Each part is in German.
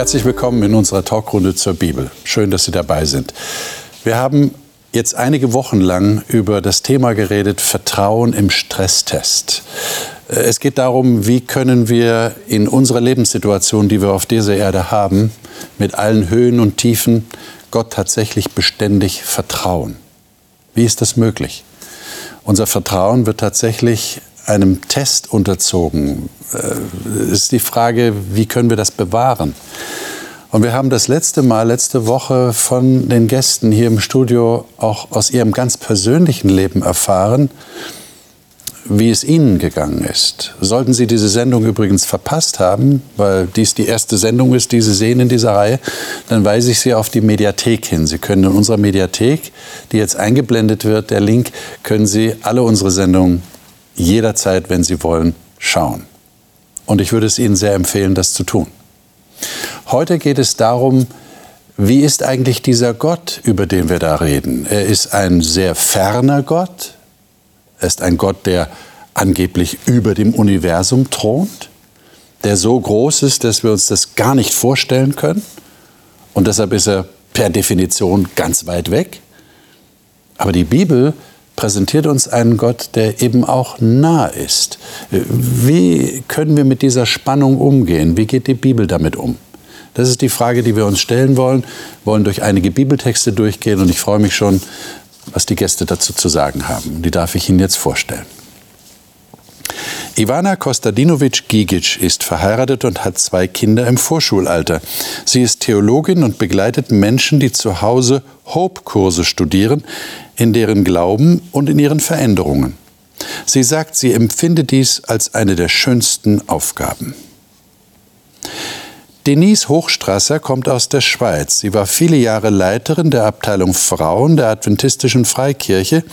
Herzlich willkommen in unserer Talkrunde zur Bibel. Schön, dass Sie dabei sind. Wir haben jetzt einige Wochen lang über das Thema geredet, Vertrauen im Stresstest. Es geht darum, wie können wir in unserer Lebenssituation, die wir auf dieser Erde haben, mit allen Höhen und Tiefen, Gott tatsächlich beständig vertrauen. Wie ist das möglich? Unser Vertrauen wird tatsächlich einem Test unterzogen. Äh, ist die Frage, wie können wir das bewahren? Und wir haben das letzte Mal, letzte Woche von den Gästen hier im Studio auch aus ihrem ganz persönlichen Leben erfahren, wie es Ihnen gegangen ist. Sollten Sie diese Sendung übrigens verpasst haben, weil dies die erste Sendung ist, die Sie sehen in dieser Reihe, dann weise ich Sie auf die Mediathek hin. Sie können in unserer Mediathek, die jetzt eingeblendet wird, der Link, können Sie alle unsere Sendungen jederzeit, wenn Sie wollen, schauen. Und ich würde es Ihnen sehr empfehlen, das zu tun. Heute geht es darum, wie ist eigentlich dieser Gott, über den wir da reden? Er ist ein sehr ferner Gott. Er ist ein Gott, der angeblich über dem Universum thront, der so groß ist, dass wir uns das gar nicht vorstellen können. Und deshalb ist er per Definition ganz weit weg. Aber die Bibel präsentiert uns einen Gott, der eben auch nah ist. Wie können wir mit dieser Spannung umgehen? Wie geht die Bibel damit um? Das ist die Frage, die wir uns stellen wollen. Wir wollen durch einige Bibeltexte durchgehen und ich freue mich schon, was die Gäste dazu zu sagen haben. Die darf ich Ihnen jetzt vorstellen. Ivana Kostadinovic-Gigic ist verheiratet und hat zwei Kinder im Vorschulalter. Sie ist Theologin und begleitet Menschen, die zu Hause Hope-Kurse studieren, in deren Glauben und in ihren Veränderungen. Sie sagt, sie empfinde dies als eine der schönsten Aufgaben. Denise Hochstrasser kommt aus der Schweiz. Sie war viele Jahre Leiterin der Abteilung Frauen der Adventistischen Freikirche,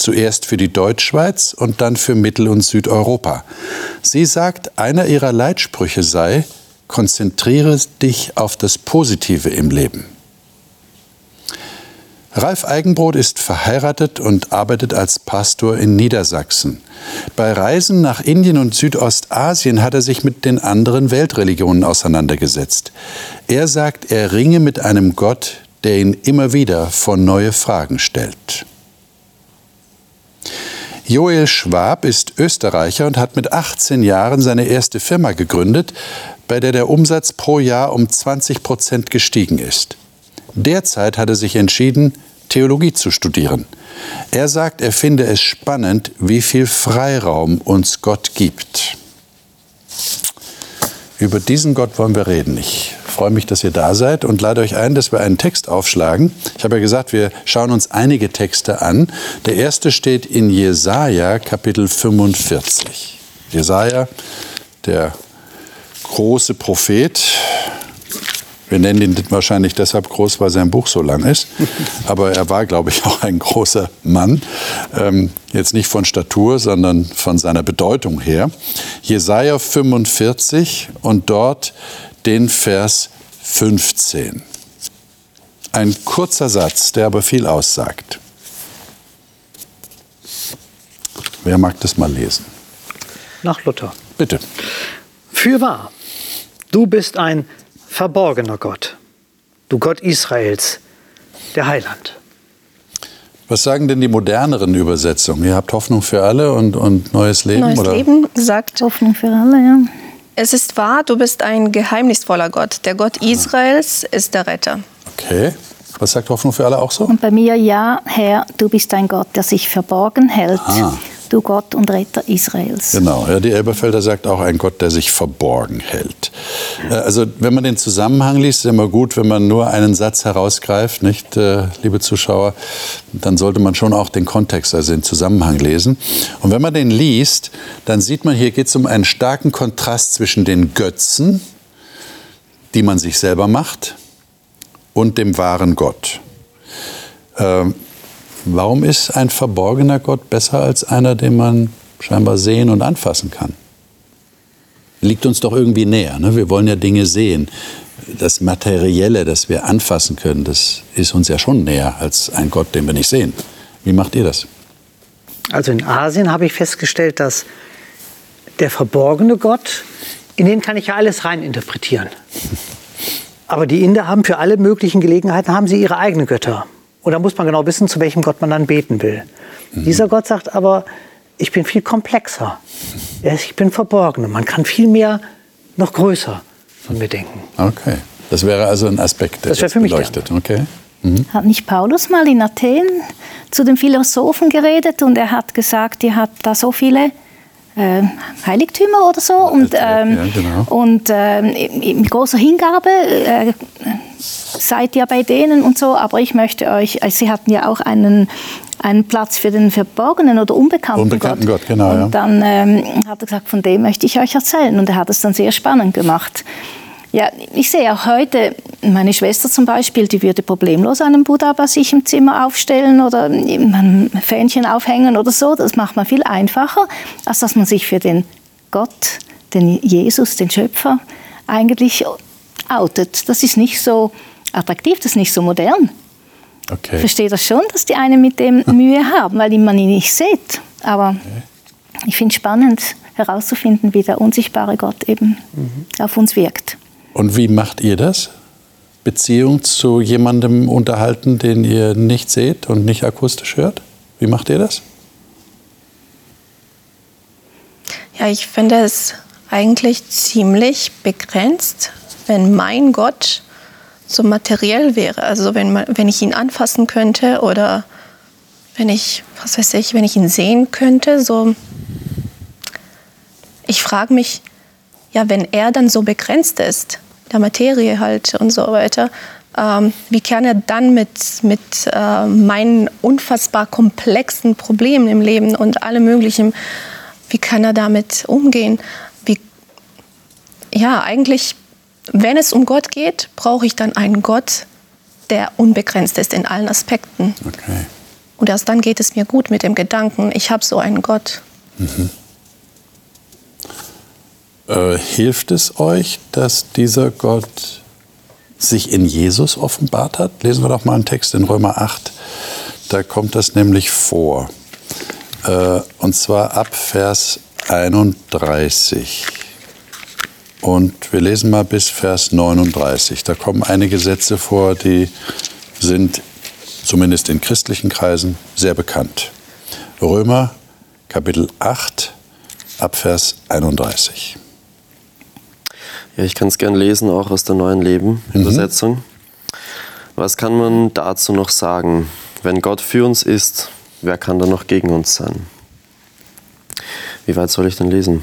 zuerst für die Deutschschweiz und dann für Mittel- und Südeuropa. Sie sagt, einer ihrer Leitsprüche sei, konzentriere dich auf das Positive im Leben. Ralf Eigenbrot ist verheiratet und arbeitet als Pastor in Niedersachsen. Bei Reisen nach Indien und Südostasien hat er sich mit den anderen Weltreligionen auseinandergesetzt. Er sagt, er ringe mit einem Gott, der ihn immer wieder vor neue Fragen stellt. Joel Schwab ist Österreicher und hat mit 18 Jahren seine erste Firma gegründet, bei der der Umsatz pro Jahr um 20 Prozent gestiegen ist. Derzeit hat er sich entschieden, Theologie zu studieren. Er sagt, er finde es spannend, wie viel Freiraum uns Gott gibt. Über diesen Gott wollen wir reden. Ich freue mich, dass ihr da seid und lade euch ein, dass wir einen Text aufschlagen. Ich habe ja gesagt, wir schauen uns einige Texte an. Der erste steht in Jesaja, Kapitel 45. Jesaja, der große Prophet, wir nennen ihn wahrscheinlich deshalb groß, weil sein Buch so lang ist. Aber er war, glaube ich, auch ein großer Mann. Ähm, jetzt nicht von Statur, sondern von seiner Bedeutung her. Jesaja 45 und dort den Vers 15. Ein kurzer Satz, der aber viel aussagt. Wer mag das mal lesen? Nach Luther. Bitte. Fürwahr, du bist ein verborgener Gott, du Gott Israels, der Heiland. Was sagen denn die moderneren Übersetzungen? Ihr habt Hoffnung für alle und, und neues Leben? Neues oder? Leben sagt Hoffnung für alle, ja. Es ist wahr, du bist ein geheimnisvoller Gott. Der Gott Israels ist der Retter. Okay. Was sagt Hoffnung für alle auch so? Und bei mir, ja, Herr, du bist ein Gott, der sich verborgen hält. Du Gott und Retter Israels. Genau, ja, die Elberfelder sagt auch ein Gott, der sich verborgen hält. Äh, Also wenn man den Zusammenhang liest, ist immer gut, wenn man nur einen Satz herausgreift, nicht, äh, liebe Zuschauer, dann sollte man schon auch den Kontext, also den Zusammenhang lesen. Und wenn man den liest, dann sieht man, hier geht es um einen starken Kontrast zwischen den Götzen, die man sich selber macht, und dem wahren Gott. Ähm, Warum ist ein verborgener Gott besser als einer, den man scheinbar sehen und anfassen kann? Liegt uns doch irgendwie näher. Ne? Wir wollen ja Dinge sehen. Das Materielle, das wir anfassen können, das ist uns ja schon näher als ein Gott, den wir nicht sehen. Wie macht ihr das? Also in Asien habe ich festgestellt, dass der verborgene Gott, in den kann ich ja alles reininterpretieren. Aber die Inder haben für alle möglichen Gelegenheiten haben sie ihre eigenen Götter. Und da muss man genau wissen, zu welchem Gott man dann beten will. Mhm. Dieser Gott sagt aber, ich bin viel komplexer. Ich bin verborgener. Man kann viel mehr noch größer von mir denken. Okay. Das wäre also ein Aspekt, der das für mich beleuchtet. Okay. Mhm. Hat nicht Paulus mal in Athen zu den Philosophen geredet und er hat gesagt, ihr habt da so viele äh, Heiligtümer oder so und, ähm, ja, genau. und ähm, mit großer Hingabe äh, seid ihr bei denen und so, aber ich möchte euch, also sie hatten ja auch einen, einen Platz für den verborgenen oder unbekannten, unbekannten Gott. Gott genau, und dann ähm, hat er gesagt, von dem möchte ich euch erzählen und er hat es dann sehr spannend gemacht. Ja, ich sehe auch heute, meine Schwester zum Beispiel, die würde problemlos einen Buddha bei sich im Zimmer aufstellen oder ein Fähnchen aufhängen oder so. Das macht man viel einfacher, als dass man sich für den Gott, den Jesus, den Schöpfer eigentlich outet. Das ist nicht so attraktiv, das ist nicht so modern. Okay. Ich verstehe das schon, dass die einen mit dem Mühe haben, weil man ihn nicht sieht. Aber okay. ich finde es spannend herauszufinden, wie der unsichtbare Gott eben mhm. auf uns wirkt. Und wie macht ihr das? Beziehung zu jemandem unterhalten, den ihr nicht seht und nicht akustisch hört? Wie macht ihr das? Ja, ich finde es eigentlich ziemlich begrenzt, wenn mein Gott so materiell wäre. Also wenn, wenn ich ihn anfassen könnte oder wenn ich, was weiß ich, wenn ich ihn sehen könnte, so. Ich frage mich, ja, wenn er dann so begrenzt ist, der Materie halt und so weiter, ähm, wie kann er dann mit, mit äh, meinen unfassbar komplexen Problemen im Leben und allem Möglichen, wie kann er damit umgehen? Wie, ja, eigentlich, wenn es um Gott geht, brauche ich dann einen Gott, der unbegrenzt ist in allen Aspekten. Okay. Und erst dann geht es mir gut mit dem Gedanken, ich habe so einen Gott. Mhm. Äh, hilft es euch, dass dieser Gott sich in Jesus offenbart hat? Lesen wir doch mal einen Text in Römer 8. Da kommt das nämlich vor. Äh, und zwar ab Vers 31. Und wir lesen mal bis Vers 39. Da kommen einige Sätze vor, die sind zumindest in christlichen Kreisen sehr bekannt. Römer Kapitel 8 ab Vers 31. Ja, ich kann es gern lesen, auch aus der neuen Leben-Übersetzung. Mhm. Was kann man dazu noch sagen? Wenn Gott für uns ist, wer kann dann noch gegen uns sein? Wie weit soll ich denn lesen?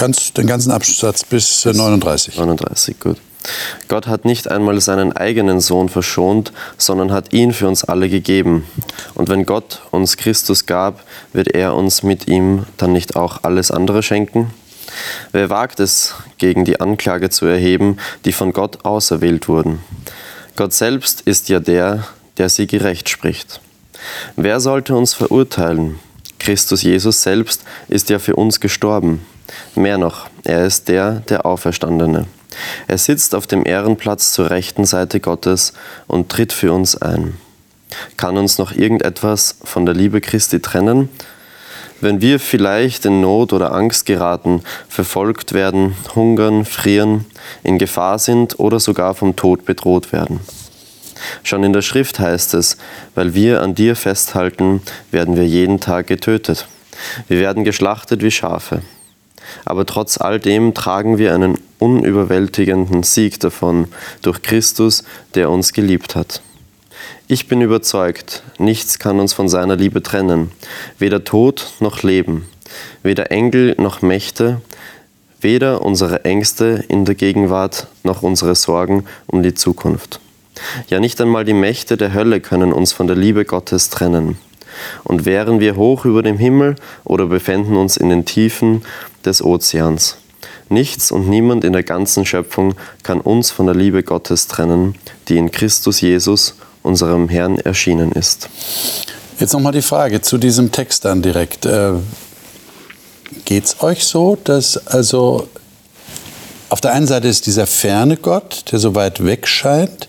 Kannst den ganzen Absatz bis 39. 39, gut. Gott hat nicht einmal seinen eigenen Sohn verschont, sondern hat ihn für uns alle gegeben. Und wenn Gott uns Christus gab, wird er uns mit ihm dann nicht auch alles andere schenken? Wer wagt es, gegen die Anklage zu erheben, die von Gott auserwählt wurden? Gott selbst ist ja der, der sie gerecht spricht. Wer sollte uns verurteilen? Christus Jesus selbst ist ja für uns gestorben. Mehr noch, er ist der, der Auferstandene. Er sitzt auf dem Ehrenplatz zur rechten Seite Gottes und tritt für uns ein. Kann uns noch irgendetwas von der Liebe Christi trennen? Wenn wir vielleicht in Not oder Angst geraten, verfolgt werden, hungern, frieren, in Gefahr sind oder sogar vom Tod bedroht werden. Schon in der Schrift heißt es, weil wir an dir festhalten, werden wir jeden Tag getötet. Wir werden geschlachtet wie Schafe. Aber trotz all dem tragen wir einen unüberwältigenden Sieg davon durch Christus, der uns geliebt hat. Ich bin überzeugt, nichts kann uns von seiner Liebe trennen, weder Tod noch Leben, weder Engel noch Mächte, weder unsere Ängste in der Gegenwart noch unsere Sorgen um die Zukunft. Ja, nicht einmal die Mächte der Hölle können uns von der Liebe Gottes trennen. Und wären wir hoch über dem Himmel oder befänden uns in den Tiefen des Ozeans. Nichts und niemand in der ganzen Schöpfung kann uns von der Liebe Gottes trennen, die in Christus Jesus, unserem Herrn erschienen ist. Jetzt nochmal die Frage zu diesem Text dann direkt. Äh, Geht es euch so, dass also auf der einen Seite ist dieser ferne Gott, der so weit weg scheint.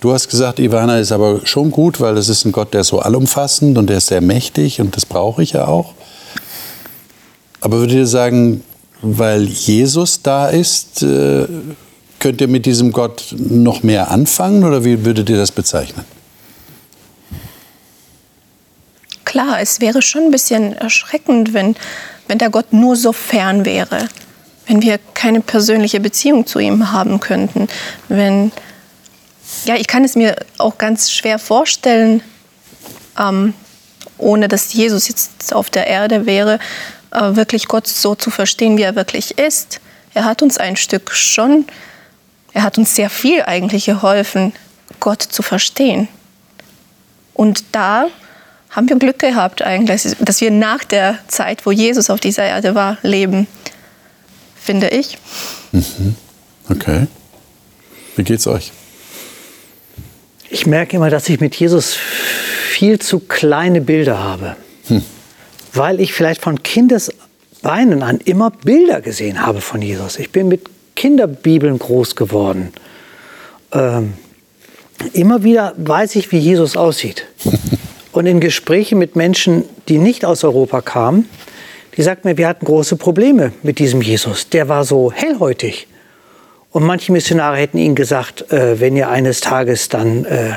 Du hast gesagt, Ivana ist aber schon gut, weil das ist ein Gott, der ist so allumfassend und der ist sehr mächtig und das brauche ich ja auch. Aber würdet ihr sagen, weil Jesus da ist, äh, könnt ihr mit diesem Gott noch mehr anfangen oder wie würdet ihr das bezeichnen? Klar, es wäre schon ein bisschen erschreckend, wenn, wenn der Gott nur so fern wäre, wenn wir keine persönliche Beziehung zu ihm haben könnten, wenn ja, ich kann es mir auch ganz schwer vorstellen, ähm, ohne dass Jesus jetzt auf der Erde wäre, äh, wirklich Gott so zu verstehen, wie er wirklich ist. Er hat uns ein Stück schon, er hat uns sehr viel eigentlich geholfen, Gott zu verstehen. Und da haben wir Glück gehabt eigentlich, dass wir nach der Zeit, wo Jesus auf dieser Erde war, leben, finde ich. Mhm. Okay. Wie geht's euch? Ich merke immer, dass ich mit Jesus viel zu kleine Bilder habe. Hm. Weil ich vielleicht von Kindesbeinen an immer Bilder gesehen habe von Jesus. Ich bin mit Kinderbibeln groß geworden. Ähm, immer wieder weiß ich, wie Jesus aussieht. Und in Gesprächen mit Menschen, die nicht aus Europa kamen, die sagten mir, wir hatten große Probleme mit diesem Jesus. Der war so hellhäutig. Und manche Missionare hätten ihnen gesagt, äh, wenn ihr eines Tages dann äh,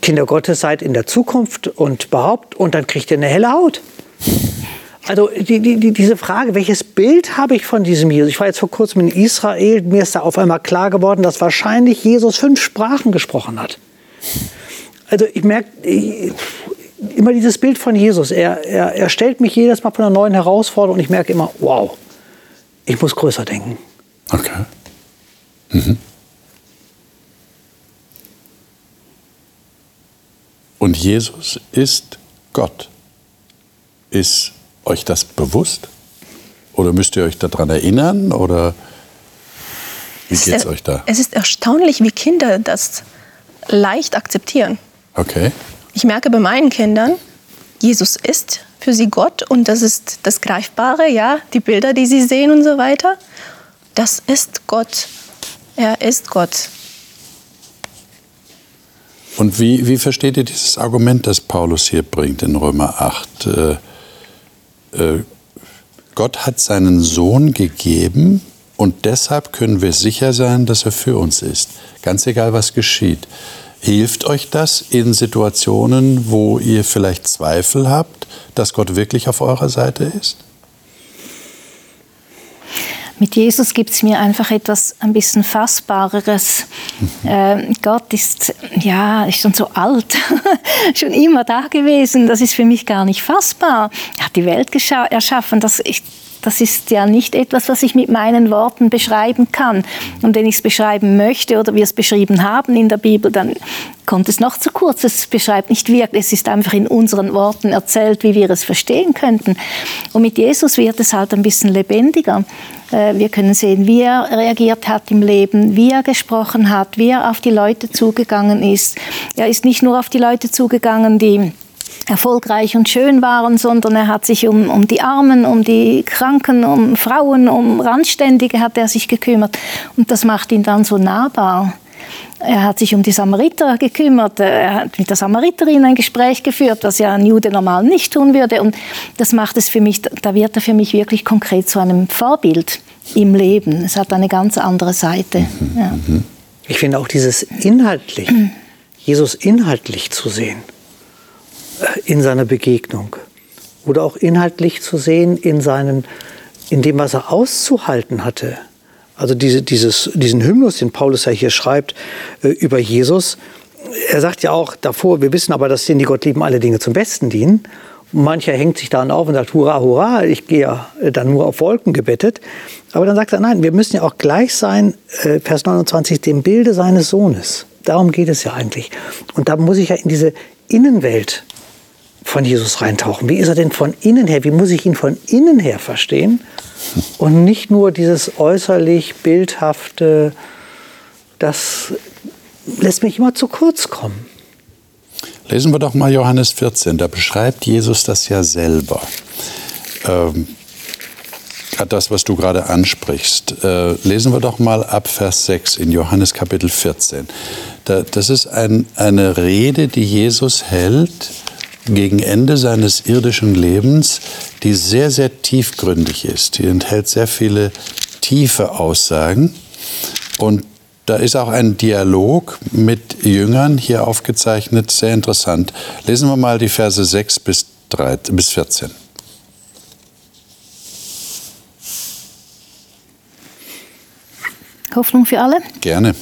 Kinder Gottes seid in der Zukunft und behaupt, und dann kriegt ihr eine helle Haut. Also die, die, diese Frage, welches Bild habe ich von diesem Jesus? Ich war jetzt vor kurzem in Israel, mir ist da auf einmal klar geworden, dass wahrscheinlich Jesus fünf Sprachen gesprochen hat. Also ich merke immer dieses Bild von Jesus. Er, er, er stellt mich jedes Mal vor einer neuen Herausforderung und ich merke immer, wow, ich muss größer denken. Okay. Mhm. Und Jesus ist Gott. Ist euch das bewusst? Oder müsst ihr euch daran erinnern? Oder wie geht es euch da? Es ist erstaunlich, wie Kinder das leicht akzeptieren. Okay. Ich merke bei meinen Kindern, Jesus ist für sie Gott und das ist das Greifbare, ja, die Bilder, die sie sehen und so weiter. Das ist Gott. Er ist Gott. Und wie, wie versteht ihr dieses Argument, das Paulus hier bringt in Römer 8? Äh, äh, Gott hat seinen Sohn gegeben und deshalb können wir sicher sein, dass er für uns ist. Ganz egal, was geschieht. Hilft euch das in Situationen, wo ihr vielleicht Zweifel habt, dass Gott wirklich auf eurer Seite ist? Mit Jesus gibt es mir einfach etwas ein bisschen Fassbareres. Mhm. Äh, Gott ist, ja, ist schon so alt, schon immer da gewesen. Das ist für mich gar nicht fassbar. Er hat die Welt erschaffen. Das, ich, das ist ja nicht etwas, was ich mit meinen Worten beschreiben kann. Und wenn ich es beschreiben möchte oder wir es beschrieben haben in der Bibel, dann kommt es noch zu kurz. Es beschreibt nicht wirklich, es ist einfach in unseren Worten erzählt, wie wir es verstehen könnten. Und mit Jesus wird es halt ein bisschen lebendiger. Äh, wir können sehen, wie er reagiert hat im Leben, wie er gesprochen hat, wie er auf die Leute zugegangen ist. Er ist nicht nur auf die Leute zugegangen, die erfolgreich und schön waren, sondern er hat sich um, um die Armen, um die Kranken, um Frauen, um Randständige hat er sich gekümmert. Und das macht ihn dann so nahbar. Er hat sich um die Samariter gekümmert, er hat mit der Samariterin ein Gespräch geführt, was ja ein Jude normal nicht tun würde. Und das macht es für mich, da wird er für mich wirklich konkret zu einem Vorbild im Leben. Es hat eine ganz andere Seite. Mhm. Ja. Ich finde auch dieses inhaltlich, Jesus inhaltlich zu sehen in seiner Begegnung oder auch inhaltlich zu sehen in, seinen, in dem, was er auszuhalten hatte. Also diese, dieses, diesen Hymnus, den Paulus ja hier schreibt äh, über Jesus, er sagt ja auch davor, wir wissen aber, dass denen, die Gott lieben, alle Dinge zum Besten dienen. Und mancher hängt sich daran auf und sagt, hurra, hurra, ich gehe ja dann nur auf Wolken gebettet. Aber dann sagt er, nein, wir müssen ja auch gleich sein, äh, Vers 29, dem Bilde seines Sohnes. Darum geht es ja eigentlich. Und da muss ich ja in diese Innenwelt von Jesus reintauchen. Wie ist er denn von innen her? Wie muss ich ihn von innen her verstehen? Und nicht nur dieses äußerlich bildhafte, das lässt mich immer zu kurz kommen. Lesen wir doch mal Johannes 14, da beschreibt Jesus das ja selber. Ähm, das, was du gerade ansprichst. Äh, lesen wir doch mal ab Vers 6 in Johannes Kapitel 14. Da, das ist ein, eine Rede, die Jesus hält gegen Ende seines irdischen Lebens, die sehr, sehr tiefgründig ist. Die enthält sehr viele tiefe Aussagen. Und da ist auch ein Dialog mit Jüngern hier aufgezeichnet, sehr interessant. Lesen wir mal die Verse 6 bis, 3, bis 14. Hoffnung für alle? Gerne.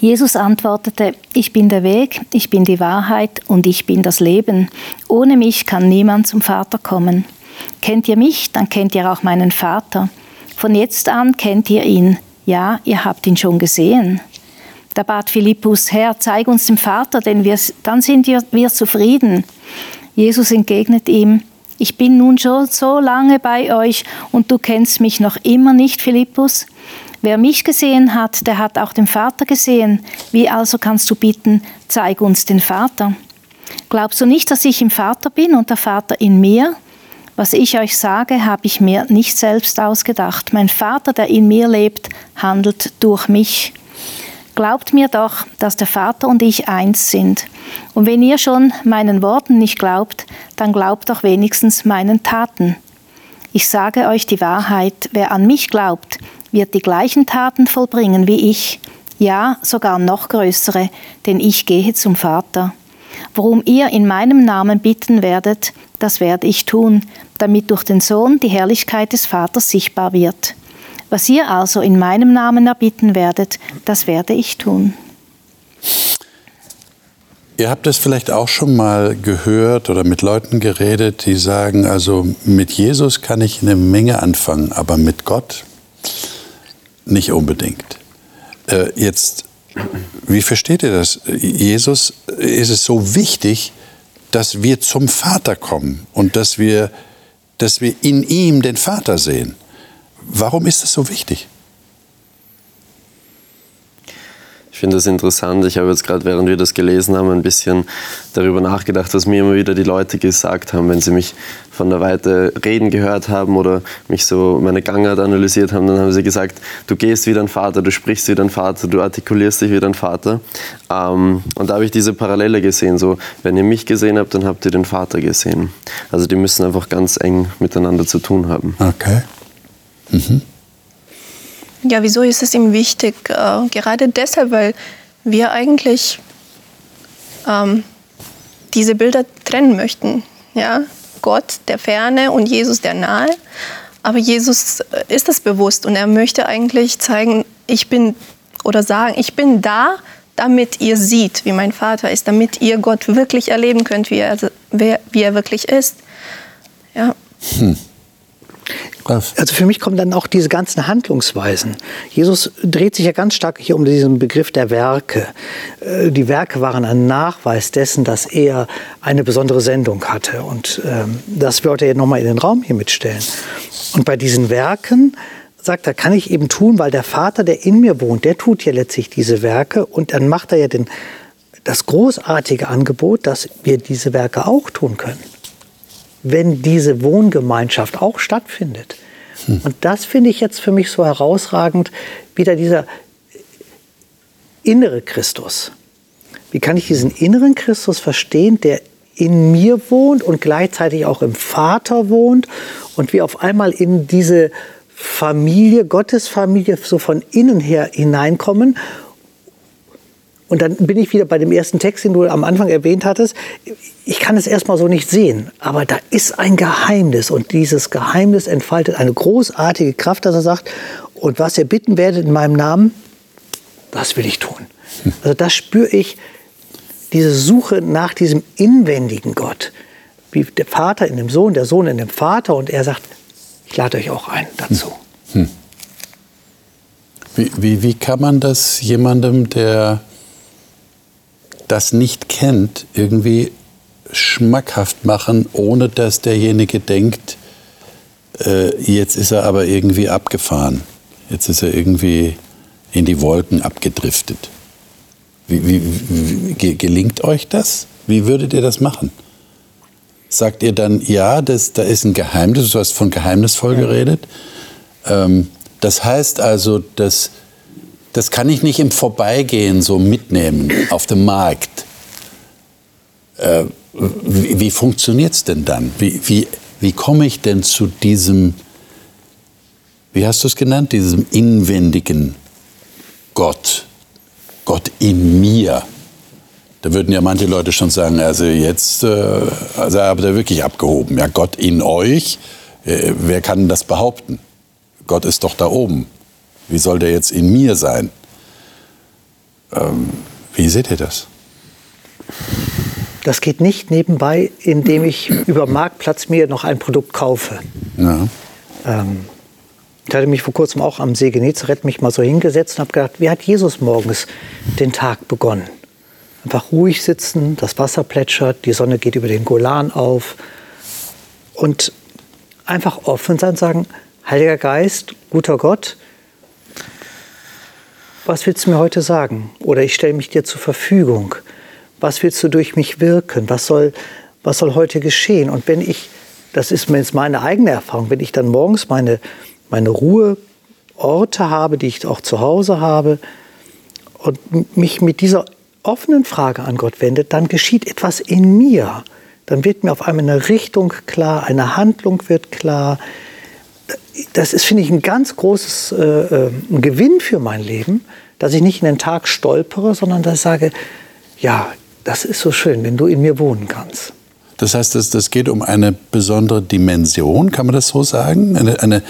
Jesus antwortete, ich bin der Weg, ich bin die Wahrheit und ich bin das Leben. Ohne mich kann niemand zum Vater kommen. Kennt ihr mich, dann kennt ihr auch meinen Vater. Von jetzt an kennt ihr ihn. Ja, ihr habt ihn schon gesehen. Da bat Philippus, Herr, zeig uns den Vater, denn wir, dann sind wir, wir zufrieden. Jesus entgegnet ihm, ich bin nun schon so lange bei euch und du kennst mich noch immer nicht, Philippus. Wer mich gesehen hat, der hat auch den Vater gesehen. Wie also kannst du bitten, zeig uns den Vater? Glaubst du nicht, dass ich im Vater bin und der Vater in mir? Was ich euch sage, habe ich mir nicht selbst ausgedacht. Mein Vater, der in mir lebt, handelt durch mich. Glaubt mir doch, dass der Vater und ich eins sind. Und wenn ihr schon meinen Worten nicht glaubt, dann glaubt doch wenigstens meinen Taten. Ich sage euch die Wahrheit, wer an mich glaubt, wird die gleichen Taten vollbringen wie ich, ja sogar noch größere, denn ich gehe zum Vater. Worum ihr in meinem Namen bitten werdet, das werde ich tun, damit durch den Sohn die Herrlichkeit des Vaters sichtbar wird. Was ihr also in meinem Namen erbitten werdet, das werde ich tun. Ihr habt es vielleicht auch schon mal gehört oder mit Leuten geredet, die sagen, also mit Jesus kann ich eine Menge anfangen, aber mit Gott nicht unbedingt. Äh, jetzt, wie versteht ihr das? Jesus ist es so wichtig, dass wir zum Vater kommen und dass wir, dass wir in ihm den Vater sehen. Warum ist das so wichtig? Ich finde das interessant. Ich habe jetzt gerade, während wir das gelesen haben, ein bisschen darüber nachgedacht, was mir immer wieder die Leute gesagt haben, wenn sie mich von der Weite reden gehört haben oder mich so meine Gangart analysiert haben, dann haben sie gesagt, du gehst wie dein Vater, du sprichst wie dein Vater, du artikulierst dich wie dein Vater. Ähm, und da habe ich diese Parallele gesehen, so, wenn ihr mich gesehen habt, dann habt ihr den Vater gesehen. Also die müssen einfach ganz eng miteinander zu tun haben. Okay. Mhm. Ja, wieso ist es ihm wichtig? Äh, gerade deshalb, weil wir eigentlich ähm, diese Bilder trennen möchten. Ja? Gott der Ferne und Jesus der Nahe. Aber Jesus äh, ist das bewusst und er möchte eigentlich zeigen, ich bin oder sagen, ich bin da, damit ihr seht, wie mein Vater ist, damit ihr Gott wirklich erleben könnt, wie er, wie er wirklich ist. Ja. Hm. Also für mich kommen dann auch diese ganzen Handlungsweisen. Jesus dreht sich ja ganz stark hier um diesen Begriff der Werke. Äh, die Werke waren ein Nachweis dessen, dass er eine besondere Sendung hatte. Und ähm, das wollte er nochmal in den Raum hier mitstellen. Und bei diesen Werken sagt er, kann ich eben tun, weil der Vater, der in mir wohnt, der tut ja letztlich diese Werke und dann macht er ja den, das großartige Angebot, dass wir diese Werke auch tun können wenn diese Wohngemeinschaft auch stattfindet. Hm. Und das finde ich jetzt für mich so herausragend, wieder dieser innere Christus. Wie kann ich diesen inneren Christus verstehen, der in mir wohnt und gleichzeitig auch im Vater wohnt und wir auf einmal in diese Familie, Gottes Familie, so von innen her hineinkommen und dann bin ich wieder bei dem ersten Text, den du am Anfang erwähnt hattest. Ich kann es erstmal so nicht sehen, aber da ist ein Geheimnis und dieses Geheimnis entfaltet eine großartige Kraft, dass er sagt, und was ihr bitten werdet in meinem Namen, das will ich tun. Also das spüre ich, diese Suche nach diesem inwendigen Gott, wie der Vater in dem Sohn, der Sohn in dem Vater und er sagt, ich lade euch auch ein dazu. Hm. Wie, wie, wie kann man das jemandem, der das nicht kennt, irgendwie schmackhaft machen, ohne dass derjenige denkt, äh, jetzt ist er aber irgendwie abgefahren. Jetzt ist er irgendwie in die Wolken abgedriftet. Wie, wie, wie, gelingt euch das? Wie würdet ihr das machen? Sagt ihr dann, ja, das, da ist ein Geheimnis, du hast von geheimnisvoll geredet. Ähm, das heißt also, dass das kann ich nicht im Vorbeigehen so mitnehmen auf dem Markt. Äh, wie, wie funktioniert es denn dann? Wie, wie, wie komme ich denn zu diesem, wie hast du es genannt, diesem inwendigen Gott, Gott in mir. Da würden ja manche Leute schon sagen, also jetzt äh, also habt ihr wirklich abgehoben. Ja, Gott in euch, äh, wer kann das behaupten? Gott ist doch da oben. Wie soll der jetzt in mir sein? Ähm, wie seht ihr das? Das geht nicht nebenbei, indem ich über Marktplatz mir noch ein Produkt kaufe. Ja. Ähm, ich hatte mich vor kurzem auch am See Genezareth mich mal so hingesetzt und habe gedacht, wie hat Jesus morgens den Tag begonnen? Einfach ruhig sitzen, das Wasser plätschert, die Sonne geht über den Golan auf und einfach offen sein, sagen, Heiliger Geist, guter Gott, was willst du mir heute sagen? Oder ich stelle mich dir zur Verfügung. Was willst du durch mich wirken? Was soll, was soll heute geschehen? Und wenn ich, das ist jetzt meine eigene Erfahrung, wenn ich dann morgens meine, meine Ruheorte habe, die ich auch zu Hause habe, und mich mit dieser offenen Frage an Gott wende, dann geschieht etwas in mir. Dann wird mir auf einmal eine Richtung klar, eine Handlung wird klar. Das ist, finde ich, ein ganz großes äh, äh, ein Gewinn für mein Leben, dass ich nicht in den Tag stolpere, sondern dass ich sage, ja, das ist so schön, wenn du in mir wohnen kannst. Das heißt, das, das geht um eine besondere Dimension, kann man das so sagen? Eine, eine,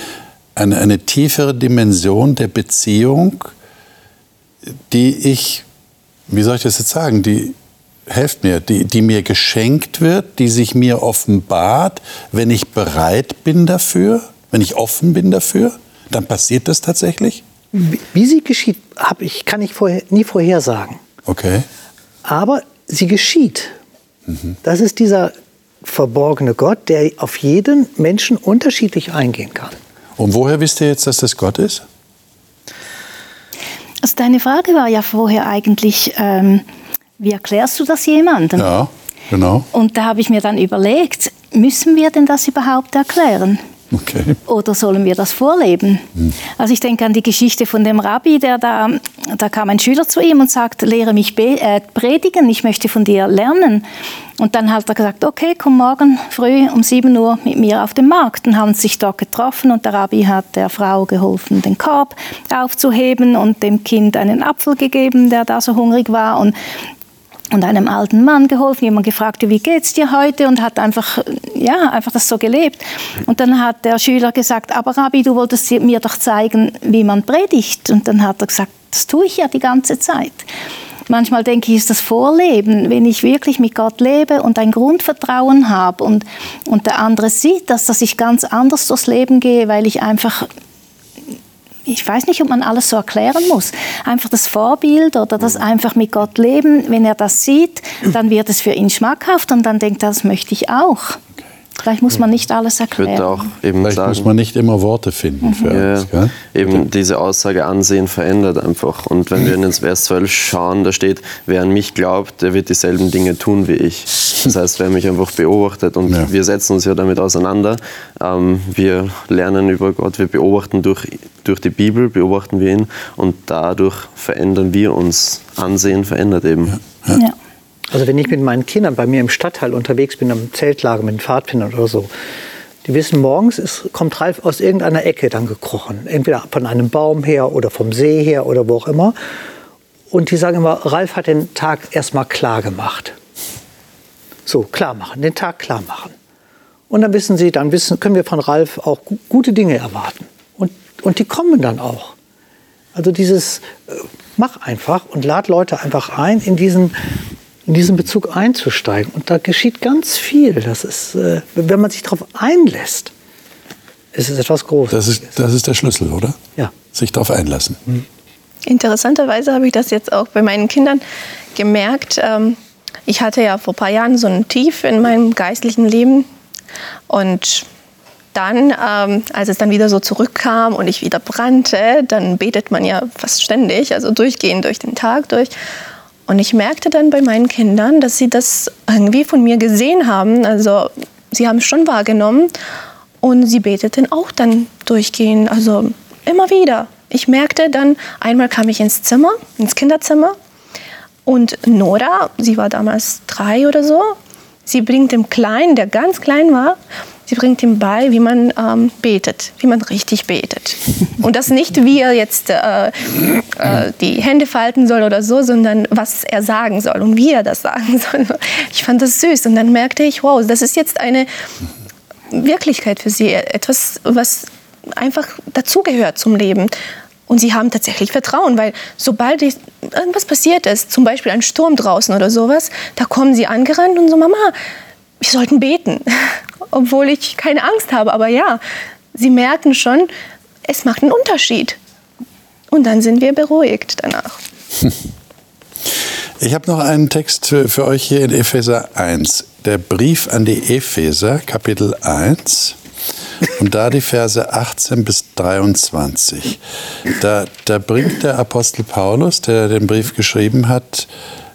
eine, eine tiefere Dimension der Beziehung, die ich, wie soll ich das jetzt sagen, die, helft mir, die, die mir geschenkt wird, die sich mir offenbart, wenn ich bereit bin dafür, wenn ich offen bin dafür, dann passiert das tatsächlich? Wie, wie sie geschieht, hab ich, kann ich vorher, nie vorhersagen. Okay. Aber sie geschieht. Mhm. Das ist dieser verborgene Gott, der auf jeden Menschen unterschiedlich eingehen kann. Und woher wisst ihr jetzt, dass das Gott ist? Also deine Frage war ja vorher eigentlich, ähm, wie erklärst du das jemandem? Ja, genau. Und da habe ich mir dann überlegt, müssen wir denn das überhaupt erklären? Okay. Oder sollen wir das vorleben? Hm. Also ich denke an die Geschichte von dem Rabbi, der da, da kam ein Schüler zu ihm und sagt, lehre mich äh, predigen, ich möchte von dir lernen. Und dann hat er gesagt, okay, komm morgen früh um 7 Uhr mit mir auf den Markt. Und haben sich dort getroffen und der Rabbi hat der Frau geholfen, den Korb aufzuheben und dem Kind einen Apfel gegeben, der da so hungrig war. Und und einem alten Mann geholfen, jemand gefragt, wie geht's dir heute und hat einfach, ja, einfach das so gelebt. Und dann hat der Schüler gesagt, aber Rabbi, du wolltest mir doch zeigen, wie man predigt. Und dann hat er gesagt, das tue ich ja die ganze Zeit. Manchmal denke ich, ist das Vorleben, wenn ich wirklich mit Gott lebe und ein Grundvertrauen habe und, und der andere sieht, dass, dass ich ganz anders durchs Leben gehe, weil ich einfach ich weiß nicht, ob man alles so erklären muss. Einfach das Vorbild oder das einfach mit Gott leben, wenn er das sieht, dann wird es für ihn schmackhaft und dann denkt er, das möchte ich auch. Vielleicht muss man nicht alles erklären. Ich auch eben Vielleicht sagen, muss man nicht immer Worte finden für ja, alles. Gell? Eben diese Aussage ansehen verändert einfach. Und wenn wir in den Vers 12 schauen, da steht, wer an mich glaubt, der wird dieselben Dinge tun wie ich. Das heißt, wer mich einfach beobachtet und ja. wir setzen uns ja damit auseinander. Ähm, wir lernen über Gott, wir beobachten durch, durch die Bibel, beobachten wir ihn und dadurch verändern wir uns. Ansehen verändert eben. ja. ja. Also wenn ich mit meinen Kindern bei mir im Stadtteil unterwegs bin, am Zeltlager mit den Pfadfindern oder so, die wissen, morgens ist, kommt Ralf aus irgendeiner Ecke dann gekrochen. Entweder von einem Baum her oder vom See her oder wo auch immer. Und die sagen immer, Ralf hat den Tag erstmal klar gemacht. So, klar machen, den Tag klar machen. Und dann wissen sie, dann wissen, können wir von Ralf auch gute Dinge erwarten. Und, und die kommen dann auch. Also dieses, äh, mach einfach und lad Leute einfach ein in diesen in diesen Bezug einzusteigen. Und da geschieht ganz viel. Das ist, äh, wenn man sich darauf einlässt, ist es etwas Großes. Das ist, das ist der Schlüssel, oder? Ja. Sich darauf einlassen. Mhm. Interessanterweise habe ich das jetzt auch bei meinen Kindern gemerkt. Ähm, ich hatte ja vor ein paar Jahren so ein Tief in meinem geistlichen Leben. Und dann, ähm, als es dann wieder so zurückkam und ich wieder brannte, dann betet man ja fast ständig, also durchgehend durch den Tag durch. Und ich merkte dann bei meinen Kindern, dass sie das irgendwie von mir gesehen haben. Also sie haben es schon wahrgenommen und sie beteten auch dann durchgehend, also immer wieder. Ich merkte dann, einmal kam ich ins Zimmer, ins Kinderzimmer und Nora, sie war damals drei oder so, sie bringt dem Kleinen, der ganz klein war, Sie bringt ihm bei, wie man ähm, betet, wie man richtig betet. Und das nicht, wie er jetzt äh, äh, die Hände falten soll oder so, sondern was er sagen soll und wie er das sagen soll. Ich fand das süß. Und dann merkte ich, wow, das ist jetzt eine Wirklichkeit für sie, etwas, was einfach dazugehört zum Leben. Und sie haben tatsächlich Vertrauen, weil sobald irgendwas passiert ist, zum Beispiel ein Sturm draußen oder sowas, da kommen sie angerannt und so, Mama, wir sollten beten. Obwohl ich keine Angst habe, aber ja, sie merken schon, es macht einen Unterschied. Und dann sind wir beruhigt danach. Ich habe noch einen Text für, euch hier in Epheser 1. Der Brief an die Epheser, Kapitel 1. Und da die Verse 18 bis 23. Da, da bringt der Apostel Paulus, der den Brief geschrieben hat,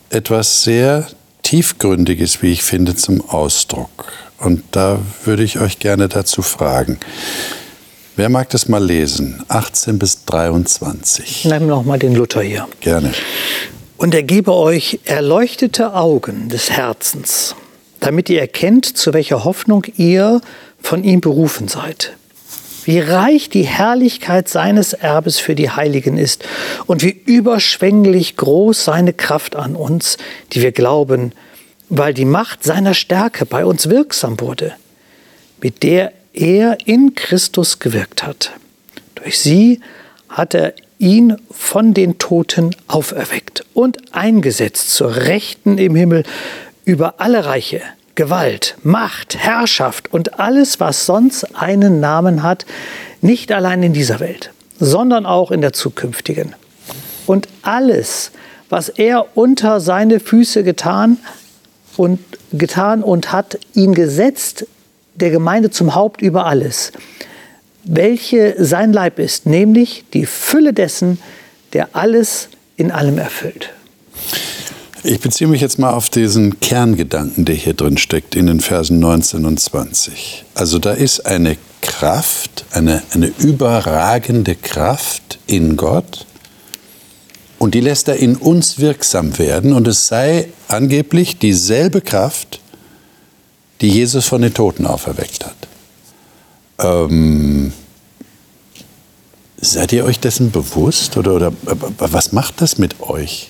etwas sehr Tiefgründiges, wie ich finde, zum Ausdruck. Und da würde ich euch gerne dazu fragen. Wer mag das mal lesen? 18 bis 23. Nehmen wir noch mal den Luther hier. Gerne. Und er gebe euch erleuchtete Augen des Herzens, damit ihr erkennt, zu welcher Hoffnung ihr von ihm berufen seid. Wie reich die Herrlichkeit seines Erbes für die Heiligen ist und wie überschwänglich groß seine Kraft an uns, die wir glauben, weil die Macht seiner Stärke bei uns wirksam wurde, mit der er in Christus gewirkt hat. Durch sie hat er ihn von den Toten auferweckt und eingesetzt zur Rechten im Himmel über alle Reiche, Gewalt, Macht, Herrschaft und alles, was sonst einen Namen hat, nicht allein in dieser Welt, sondern auch in der zukünftigen. Und alles, was er unter seine Füße getan und getan und hat ihn gesetzt, der Gemeinde zum Haupt über alles, welche sein Leib ist, nämlich die Fülle dessen, der alles in allem erfüllt. Ich beziehe mich jetzt mal auf diesen Kerngedanken, der hier drin steckt, in den Versen 19 und 20. Also da ist eine Kraft, eine, eine überragende Kraft in Gott und die lässt er in uns wirksam werden und es sei angeblich dieselbe Kraft, die Jesus von den Toten auferweckt hat. Ähm, seid ihr euch dessen bewusst oder, oder was macht das mit euch?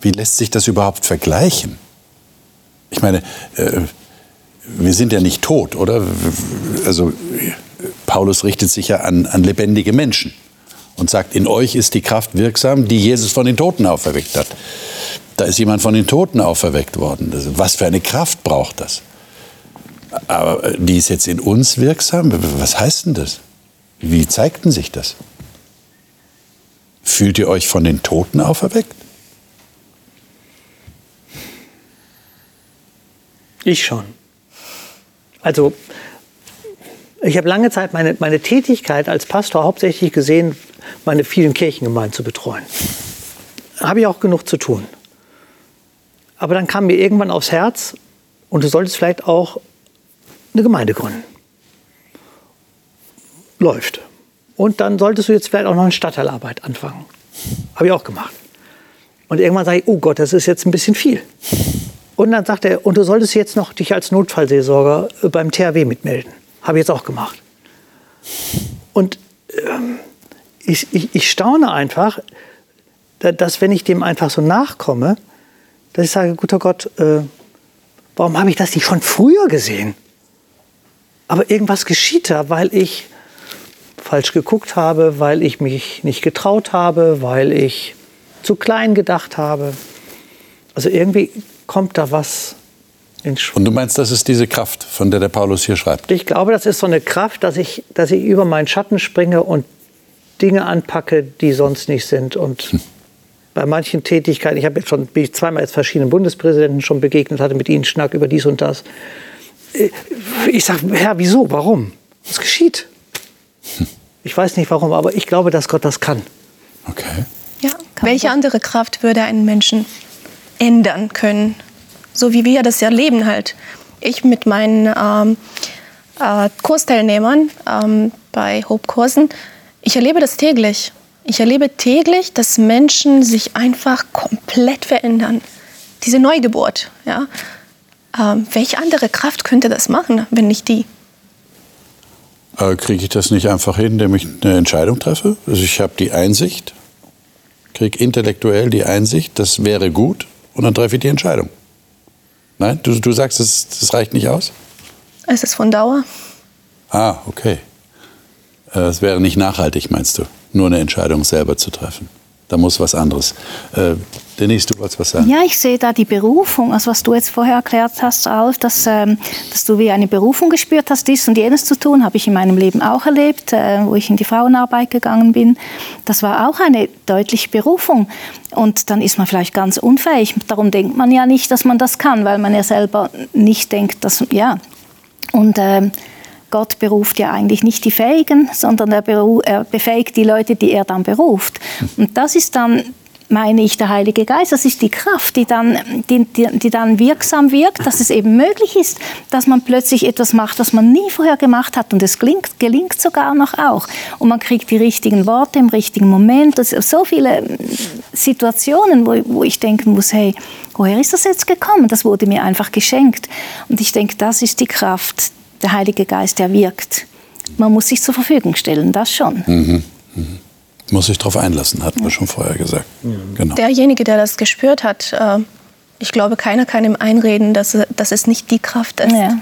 Wie lässt sich das überhaupt vergleichen? Ich meine, äh, wir sind ja nicht tot, oder? Also Paulus richtet sich ja an, an lebendige Menschen und sagt, in euch ist die Kraft wirksam, die Jesus von den Toten auferweckt hat. Da ist jemand von den Toten auferweckt worden. Was für eine Kraft braucht das? Aber äh, die ist jetzt in uns wirksam? Was heißt denn das? Wie zeigt denn sich das? Fühlt ihr euch von den Toten auferweckt? Ich schon. Also, ich habe lange Zeit meine, meine Tätigkeit als Pastor hauptsächlich gesehen, meine vielen Kirchengemeinden zu betreuen. Habe ich auch genug zu tun. Aber dann kam mir irgendwann aufs Herz, und du solltest vielleicht auch eine Gemeinde gründen. Läuft. Und dann solltest du jetzt vielleicht auch noch eine Stadtteilarbeit anfangen. Habe ich auch gemacht. Und irgendwann sage ich, oh Gott, das ist jetzt ein bisschen viel. Und dann sagt er, und du solltest jetzt noch dich als Notfallseelsorger äh, beim THW mitmelden. Habe ich jetzt auch gemacht. Und ähm, ich, ich, ich staune einfach, dass wenn ich dem einfach so nachkomme, dass ich sage, guter Gott, äh, warum habe ich das nicht schon früher gesehen? Aber irgendwas geschieht da, weil ich falsch geguckt habe, weil ich mich nicht getraut habe, weil ich zu klein gedacht habe. Also irgendwie kommt da was. Und du meinst, das ist diese Kraft, von der der Paulus hier schreibt? Ich glaube, das ist so eine Kraft, dass ich, dass ich über meinen Schatten springe und Dinge anpacke, die sonst nicht sind. Und hm. bei manchen Tätigkeiten, ich habe jetzt schon, bin ich zweimal als verschiedenen Bundespräsidenten schon begegnet, hatte mit ihnen Schnack über dies und das. Äh, ich sage, Herr, wieso, warum? Was geschieht? Hm. Ich weiß nicht warum, aber ich glaube, dass Gott das kann. Okay. Ja, welche andere Kraft würde einen Menschen ändern können. So wie wir das erleben halt. Ich mit meinen ähm, äh, Kursteilnehmern ähm, bei Hope-Kursen, ich erlebe das täglich. Ich erlebe täglich, dass Menschen sich einfach komplett verändern. Diese Neugeburt, ja. Ähm, welche andere Kraft könnte das machen, wenn nicht die? Äh, Kriege ich das nicht einfach hin, indem ich eine Entscheidung treffe? Also ich habe die Einsicht, kriege intellektuell die Einsicht, das wäre gut und dann treffe ich die Entscheidung. Nein, du, du sagst, das, das reicht nicht aus? Es ist von Dauer. Ah, okay. Äh, Es wäre nicht nachhaltig, meinst du, nur eine Entscheidung selber zu treffen. Da muss was anderes. Denise, du wolltest was sagen? Ja, ich sehe da die Berufung, also was du jetzt vorher erklärt hast, Alf, dass, ähm, dass du wie eine Berufung gespürt hast, dies und jenes zu tun, habe ich in meinem Leben auch erlebt, äh, wo ich in die Frauenarbeit gegangen bin. Das war auch eine deutliche Berufung. Und dann ist man vielleicht ganz unfähig. Darum denkt man ja nicht, dass man das kann, weil man ja selber nicht denkt, dass, ja. Und ähm, Gott beruft ja eigentlich nicht die Fähigen, sondern er, er befähigt die Leute, die er dann beruft. Und das ist dann meine ich, der Heilige Geist. Das ist die Kraft, die dann, die, die, die dann wirksam wirkt, dass es eben möglich ist, dass man plötzlich etwas macht, was man nie vorher gemacht hat. Und es gelingt, gelingt sogar noch auch. Und man kriegt die richtigen Worte im richtigen Moment. Sind so viele Situationen, wo, wo ich denken muss, hey, woher ist das jetzt gekommen? Das wurde mir einfach geschenkt. Und ich denke, das ist die Kraft, der Heilige Geist, der wirkt. Man muss sich zur Verfügung stellen, das schon. Mhm. Mhm. Muss sich darauf einlassen, hatten wir schon vorher gesagt. Genau. Derjenige, der das gespürt hat, äh, ich glaube, keiner kann ihm einreden, dass, dass es nicht die Kraft ist. Ja.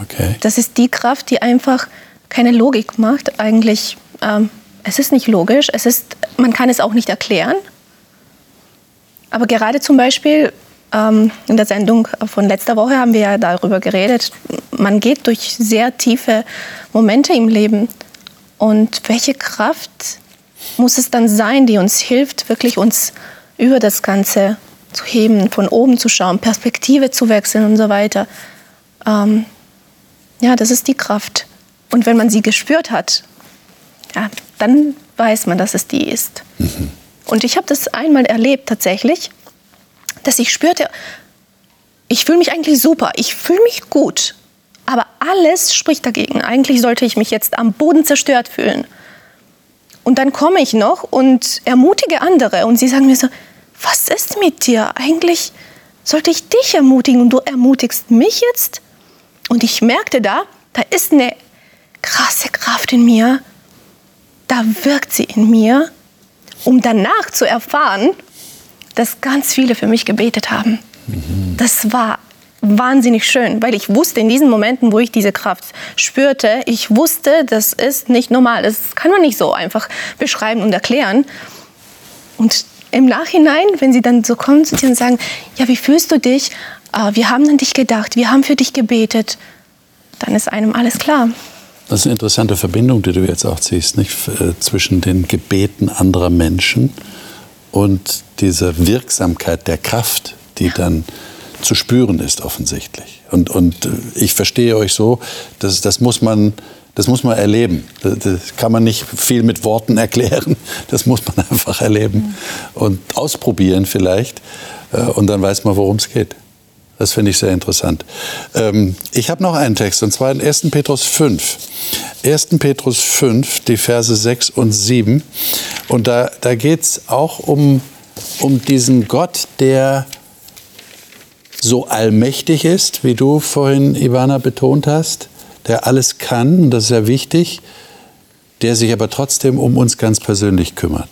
Okay. Das ist die Kraft, die einfach keine Logik macht. Eigentlich, ähm, es ist nicht logisch, es ist, man kann es auch nicht erklären. Aber gerade zum Beispiel ähm, in der Sendung von letzter Woche haben wir ja darüber geredet, man geht durch sehr tiefe Momente im Leben. Und welche Kraft muss es dann sein, die uns hilft, wirklich uns über das Ganze zu heben, von oben zu schauen, Perspektive zu wechseln und so weiter. Ähm, ja, das ist die Kraft. Und wenn man sie gespürt hat, ja, dann weiß man, dass es die ist. Mhm. Und ich habe das einmal erlebt tatsächlich, dass ich spürte, ich fühle mich eigentlich super, ich fühle mich gut, aber alles spricht dagegen. Eigentlich sollte ich mich jetzt am Boden zerstört fühlen. Und dann komme ich noch und ermutige andere und sie sagen mir so, was ist mit dir? Eigentlich sollte ich dich ermutigen und du ermutigst mich jetzt? Und ich merkte da, da ist eine krasse Kraft in mir, da wirkt sie in mir, um danach zu erfahren, dass ganz viele für mich gebetet haben. Mhm. Das war wahnsinnig schön, weil ich wusste in diesen Momenten, wo ich diese Kraft spürte, ich wusste, das ist nicht normal. Das kann man nicht so einfach beschreiben und erklären. Und im Nachhinein, wenn sie dann so kommen zu dir und sagen, ja, wie fühlst du dich? Wir haben an dich gedacht, wir haben für dich gebetet, dann ist einem alles klar. Das ist eine interessante Verbindung, die du jetzt auch ziehst, nicht? zwischen den Gebeten anderer Menschen und dieser Wirksamkeit der Kraft, die dann zu spüren ist offensichtlich. Und, und ich verstehe euch so, dass, das, muss man, das muss man erleben. Das, das kann man nicht viel mit Worten erklären. Das muss man einfach erleben und ausprobieren vielleicht. Und dann weiß man, worum es geht. Das finde ich sehr interessant. Ähm, ich habe noch einen Text, und zwar in 1. Petrus 5. 1. Petrus 5, die Verse 6 und 7. Und da, da geht es auch um, um diesen Gott, der so allmächtig ist, wie du vorhin, Ivana, betont hast, der alles kann, und das ist sehr wichtig, der sich aber trotzdem um uns ganz persönlich kümmert.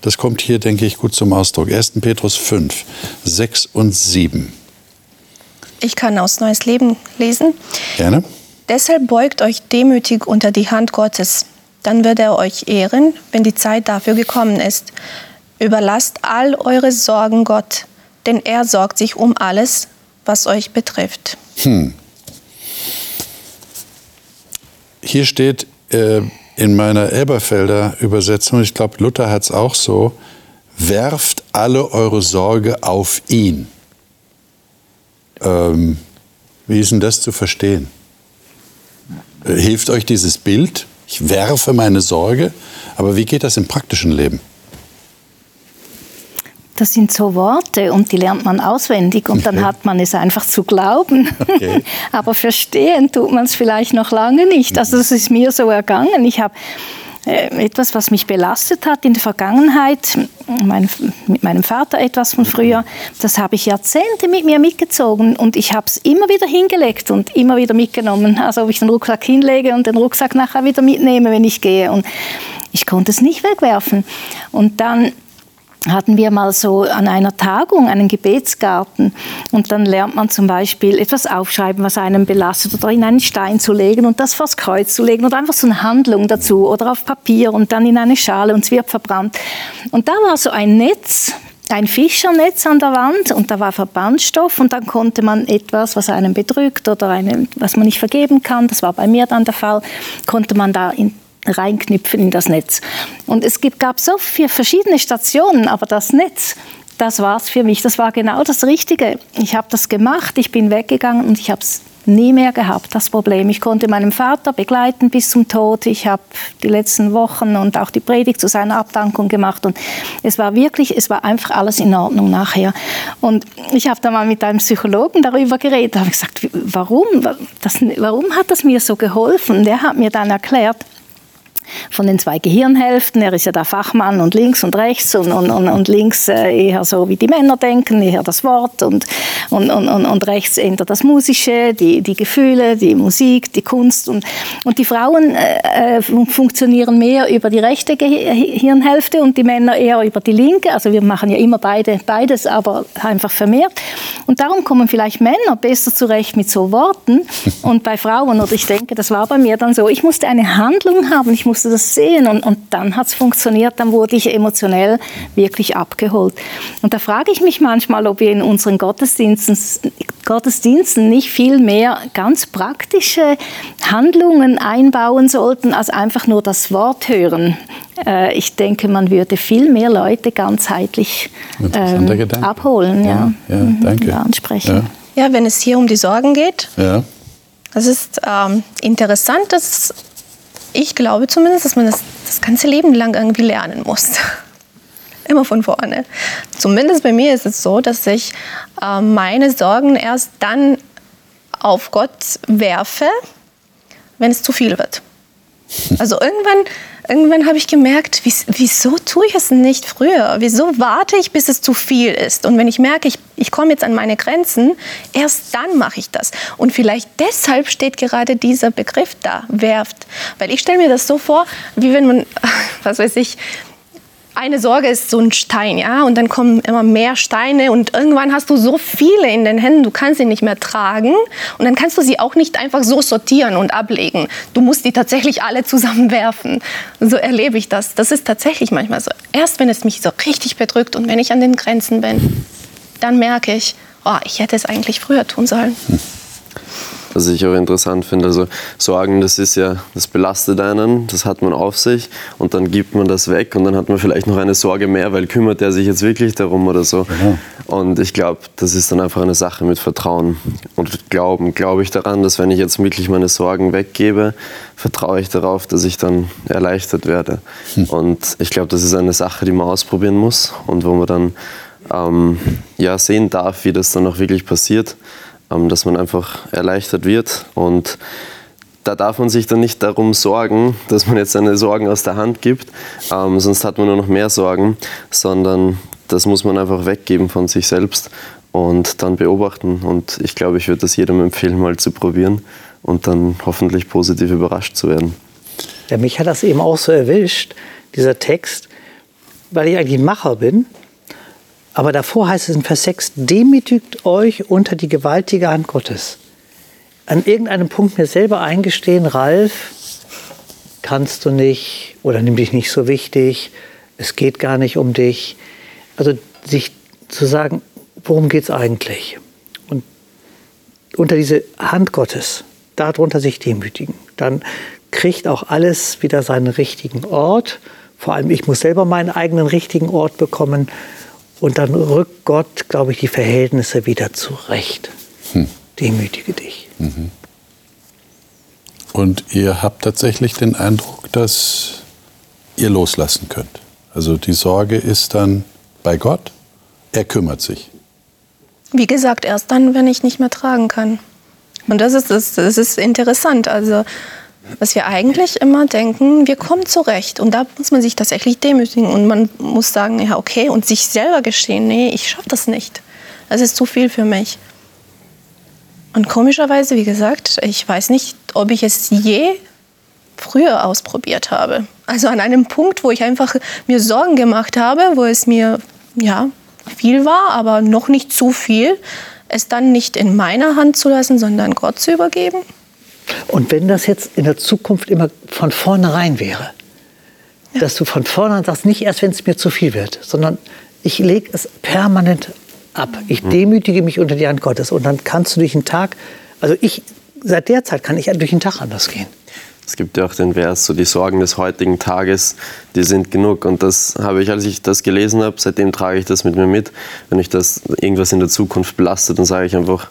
Das kommt hier, denke ich, gut zum Ausdruck. 1. Petrus 5, 6 und 7. Ich kann aus Neues Leben lesen. Gerne. Deshalb beugt euch demütig unter die Hand Gottes. Dann wird er euch ehren, wenn die Zeit dafür gekommen ist. Überlasst all eure Sorgen Gott, denn er sorgt sich um alles, was euch betrifft. Hm. Hier steht äh, in meiner Elberfelder Übersetzung, ich glaube, Luther hat es auch so, werft alle eure Sorge auf ihn. Ähm, wie ist denn das zu verstehen? Äh, hilft euch dieses Bild? Ich werfe meine Sorge, aber wie geht das im praktischen Leben? Das sind so Worte und die lernt man auswendig und dann hat man es einfach zu glauben. Okay. Aber verstehen tut man es vielleicht noch lange nicht. Also das ist mir so ergangen. Ich habe äh, etwas, was mich belastet hat in der Vergangenheit, mein, mit meinem Vater etwas von früher, das habe ich Jahrzehnte mit mir mitgezogen und ich habe es immer wieder hingelegt und immer wieder mitgenommen. Also ob ich den Rucksack hinlege und den Rucksack nachher wieder mitnehme, wenn ich gehe. Und ich konnte es nicht wegwerfen. Und dann hatten wir mal so an einer Tagung einen Gebetsgarten und dann lernt man zum Beispiel etwas aufschreiben, was einen belastet oder in einen Stein zu legen und das vors Kreuz zu legen oder einfach so eine Handlung dazu oder auf Papier und dann in eine Schale und es wird verbrannt. Und da war so ein Netz, ein Fischernetz an der Wand und da war Verbandstoff und dann konnte man etwas, was einen bedrückt oder eine, was man nicht vergeben kann, das war bei mir dann der Fall, konnte man da in reinknüpfen in das Netz. Und es gab so viele verschiedene Stationen, aber das Netz, das war es für mich. Das war genau das Richtige. Ich habe das gemacht, ich bin weggegangen und ich habe es nie mehr gehabt, das Problem. Ich konnte meinen Vater begleiten bis zum Tod. Ich habe die letzten Wochen und auch die Predigt zu seiner Abdankung gemacht und es war wirklich, es war einfach alles in Ordnung nachher. Und ich habe da mal mit einem Psychologen darüber geredet, habe gesagt, warum, das, warum hat das mir so geholfen? Und der hat mir dann erklärt, von den zwei Gehirnhälften. Er ist ja der Fachmann und links und rechts und, und, und, und links äh, eher so wie die Männer denken, eher das Wort und, und, und, und, rechts eher das Musische, die, die Gefühle, die Musik, die Kunst. Und, und die Frauen äh, äh funktionieren mehr über die rechte Gehirnhälfte und die Männer eher über die linke. Also wir machen ja immer beide, beides, aber einfach vermehrt. Und darum kommen vielleicht Männer besser zurecht mit so Worten und bei Frauen, oder ich denke, das war bei mir dann so, ich musste eine Handlung haben, ich musste musste das sehen und, und dann hat es funktioniert, dann wurde ich emotionell wirklich abgeholt. Und da frage ich mich manchmal, ob wir in unseren Gottesdiensten, Gottesdiensten nicht viel mehr ganz praktische Handlungen einbauen sollten, als einfach nur das Wort hören. Äh, ich denke, man würde viel mehr Leute ganzheitlich ähm, abholen, ja, ja, ja mhm, danke. ansprechen. Ja. ja. wenn es hier um die Sorgen geht, ja. Das ist ähm, interessant, dass ich glaube zumindest, dass man das das ganze Leben lang irgendwie lernen muss. Immer von vorne. Zumindest bei mir ist es so, dass ich äh, meine Sorgen erst dann auf Gott werfe, wenn es zu viel wird. Also irgendwann irgendwann habe ich gemerkt, wieso tue ich es nicht früher? Wieso warte ich, bis es zu viel ist? Und wenn ich merke, ich, ich komme jetzt an meine Grenzen, erst dann mache ich das. Und vielleicht deshalb steht gerade dieser Begriff da, werft. Weil ich stelle mir das so vor, wie wenn man, was weiß ich, eine Sorge ist so ein Stein, ja, und dann kommen immer mehr Steine und irgendwann hast du so viele in den Händen, du kannst sie nicht mehr tragen und dann kannst du sie auch nicht einfach so sortieren und ablegen. Du musst die tatsächlich alle zusammenwerfen. So erlebe ich das. Das ist tatsächlich manchmal so. Erst wenn es mich so richtig bedrückt und wenn ich an den Grenzen bin, dann merke ich, oh, ich hätte es eigentlich früher tun sollen. Was ich auch interessant finde. Also Sorgen, das ist ja, das belastet einen, das hat man auf sich und dann gibt man das weg und dann hat man vielleicht noch eine Sorge mehr, weil kümmert er sich jetzt wirklich darum oder so. Ja. Und ich glaube, das ist dann einfach eine Sache mit Vertrauen und Glauben. Glaube ich daran, dass wenn ich jetzt wirklich meine Sorgen weggebe, vertraue ich darauf, dass ich dann erleichtert werde. Hm. Und ich glaube, das ist eine Sache, die man ausprobieren muss und wo man dann ähm, ja, sehen darf, wie das dann auch wirklich passiert. Ähm, dass man einfach erleichtert wird. Und da darf man sich dann nicht darum sorgen, dass man jetzt seine Sorgen aus der Hand gibt, ähm, sonst hat man nur noch mehr Sorgen, sondern das muss man einfach weggeben von sich selbst und dann beobachten. Und ich glaube, ich würde das jedem empfehlen, mal zu probieren und dann hoffentlich positiv überrascht zu werden. Ja, mich hat das eben auch so erwischt, dieser Text, weil ich eigentlich Macher bin aber davor heißt es in Vers 6, demütigt euch unter die gewaltige Hand Gottes. An irgendeinem Punkt mir selber eingestehen, Ralf, kannst du nicht oder nimm dich nicht so wichtig, es geht gar nicht um dich. Also sich zu sagen, worum geht es eigentlich? Und unter diese Hand Gottes, darunter sich demütigen. Dann kriegt auch alles wieder seinen richtigen Ort. Vor allem ich muss selber meinen eigenen richtigen Ort bekommen. Und dann rückt Gott, glaube ich, die Verhältnisse wieder zurecht. Hm. Demütige dich. Mhm. Und ihr habt tatsächlich den Eindruck, dass ihr loslassen könnt. Also die Sorge ist dann bei Gott, er kümmert sich. Wie gesagt, erst dann, wenn ich nicht mehr tragen kann. Und das ist, das, das ist interessant. Also dass wir eigentlich immer denken, wir kommen zurecht. Und da muss man sich tatsächlich demütigen und man muss sagen, ja, okay, und sich selber gestehen, nee, ich schaffe das nicht. Das ist zu viel für mich. Und komischerweise, wie gesagt, ich weiß nicht, ob ich es je früher ausprobiert habe. Also an einem Punkt, wo ich einfach mir Sorgen gemacht habe, wo es mir ja viel war, aber noch nicht zu viel, es dann nicht in meiner Hand zu lassen, sondern Gott zu übergeben. Und wenn das jetzt in der Zukunft immer von vornherein wäre, ja. dass du von vornherein sagst, nicht erst, wenn es mir zu viel wird, sondern ich lege es permanent ab. Ich mhm. demütige mich unter die Hand Gottes und dann kannst du durch den Tag, also ich, seit der Zeit kann ich durch den Tag anders gehen. Es gibt ja auch den Vers, so die Sorgen des heutigen Tages, die sind genug. Und das habe ich, als ich das gelesen habe, seitdem trage ich das mit mir mit. Wenn ich das irgendwas in der Zukunft belastet, dann sage ich einfach,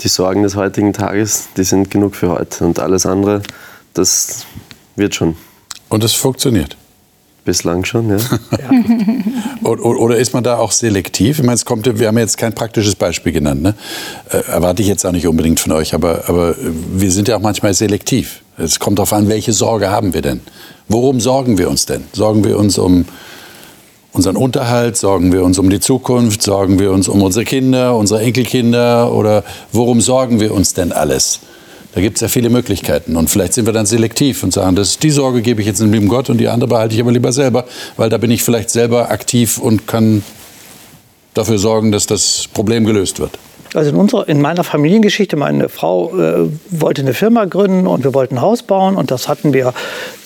die Sorgen des heutigen Tages, die sind genug für heute. Und alles andere, das wird schon. Und es funktioniert. Bislang schon, ja. ja. Oder ist man da auch selektiv? Ich meine, es kommt, wir haben jetzt kein praktisches Beispiel genannt. Ne? Äh, erwarte ich jetzt auch nicht unbedingt von euch, aber, aber wir sind ja auch manchmal selektiv. Es kommt darauf an, welche Sorge haben wir denn? Worum sorgen wir uns denn? Sorgen wir uns um unseren Unterhalt? Sorgen wir uns um die Zukunft? Sorgen wir uns um unsere Kinder, unsere Enkelkinder? Oder worum sorgen wir uns denn alles? Da gibt es ja viele Möglichkeiten. Und vielleicht sind wir dann selektiv und sagen, das, die Sorge gebe ich jetzt dem lieben Gott und die andere behalte ich aber lieber selber, weil da bin ich vielleicht selber aktiv und kann dafür sorgen, dass das Problem gelöst wird. Also in, unserer, in meiner Familiengeschichte, meine Frau äh, wollte eine Firma gründen und wir wollten ein Haus bauen und das hatten wir,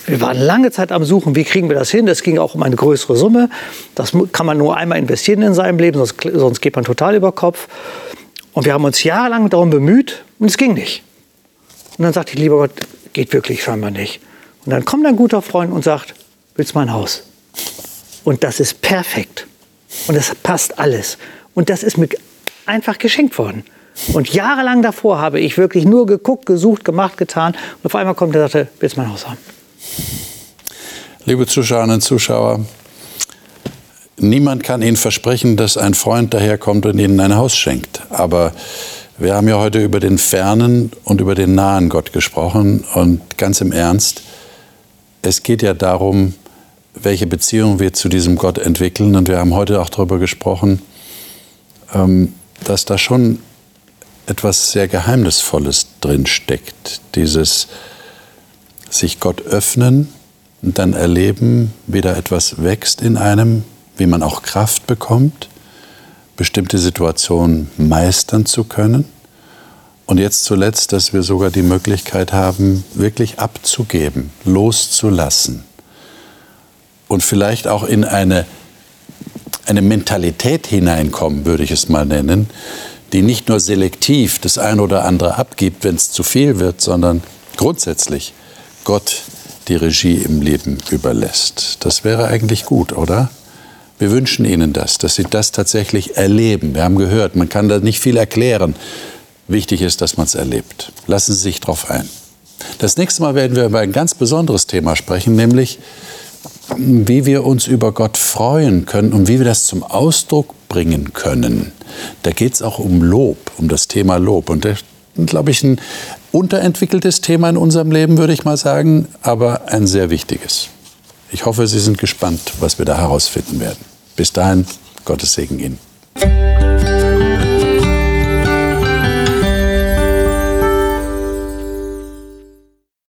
wir waren lange Zeit am Suchen, wie kriegen wir das hin. Das ging auch um eine größere Summe. Das kann man nur einmal investieren in seinem Leben, sonst, sonst geht man total über Kopf. Und wir haben uns jahrelang darum bemüht und es ging nicht. Und dann sagte ich, lieber Gott, geht wirklich scheinbar nicht. Und dann kommt ein guter Freund und sagt, willst du mein Haus? Und das ist perfekt. Und das passt alles. Und das ist mir einfach geschenkt worden. Und jahrelang davor habe ich wirklich nur geguckt, gesucht, gemacht, getan. Und auf einmal kommt er und sagte, willst mein Haus haben? Liebe Zuschauerinnen und Zuschauer, niemand kann Ihnen versprechen, dass ein Freund daherkommt und Ihnen ein Haus schenkt. Aber wir haben ja heute über den fernen und über den nahen Gott gesprochen und ganz im Ernst, es geht ja darum, welche Beziehung wir zu diesem Gott entwickeln. Und wir haben heute auch darüber gesprochen, ähm, dass da schon etwas sehr Geheimnisvolles drin steckt. Dieses sich Gott öffnen und dann erleben, wie da etwas wächst in einem, wie man auch Kraft bekommt bestimmte Situationen meistern zu können. Und jetzt zuletzt, dass wir sogar die Möglichkeit haben, wirklich abzugeben, loszulassen. Und vielleicht auch in eine, eine Mentalität hineinkommen, würde ich es mal nennen, die nicht nur selektiv das eine oder andere abgibt, wenn es zu viel wird, sondern grundsätzlich Gott die Regie im Leben überlässt. Das wäre eigentlich gut, oder? Wir wünschen Ihnen das, dass Sie das tatsächlich erleben. Wir haben gehört, man kann da nicht viel erklären. Wichtig ist, dass man es erlebt. Lassen Sie sich darauf ein. Das nächste Mal werden wir über ein ganz besonderes Thema sprechen, nämlich wie wir uns über Gott freuen können und wie wir das zum Ausdruck bringen können. Da geht es auch um Lob, um das Thema Lob. Und das ist, glaube ich, ein unterentwickeltes Thema in unserem Leben, würde ich mal sagen, aber ein sehr wichtiges. Ich hoffe, Sie sind gespannt, was wir da herausfinden werden. Bis dahin, Gottes Segen Ihnen.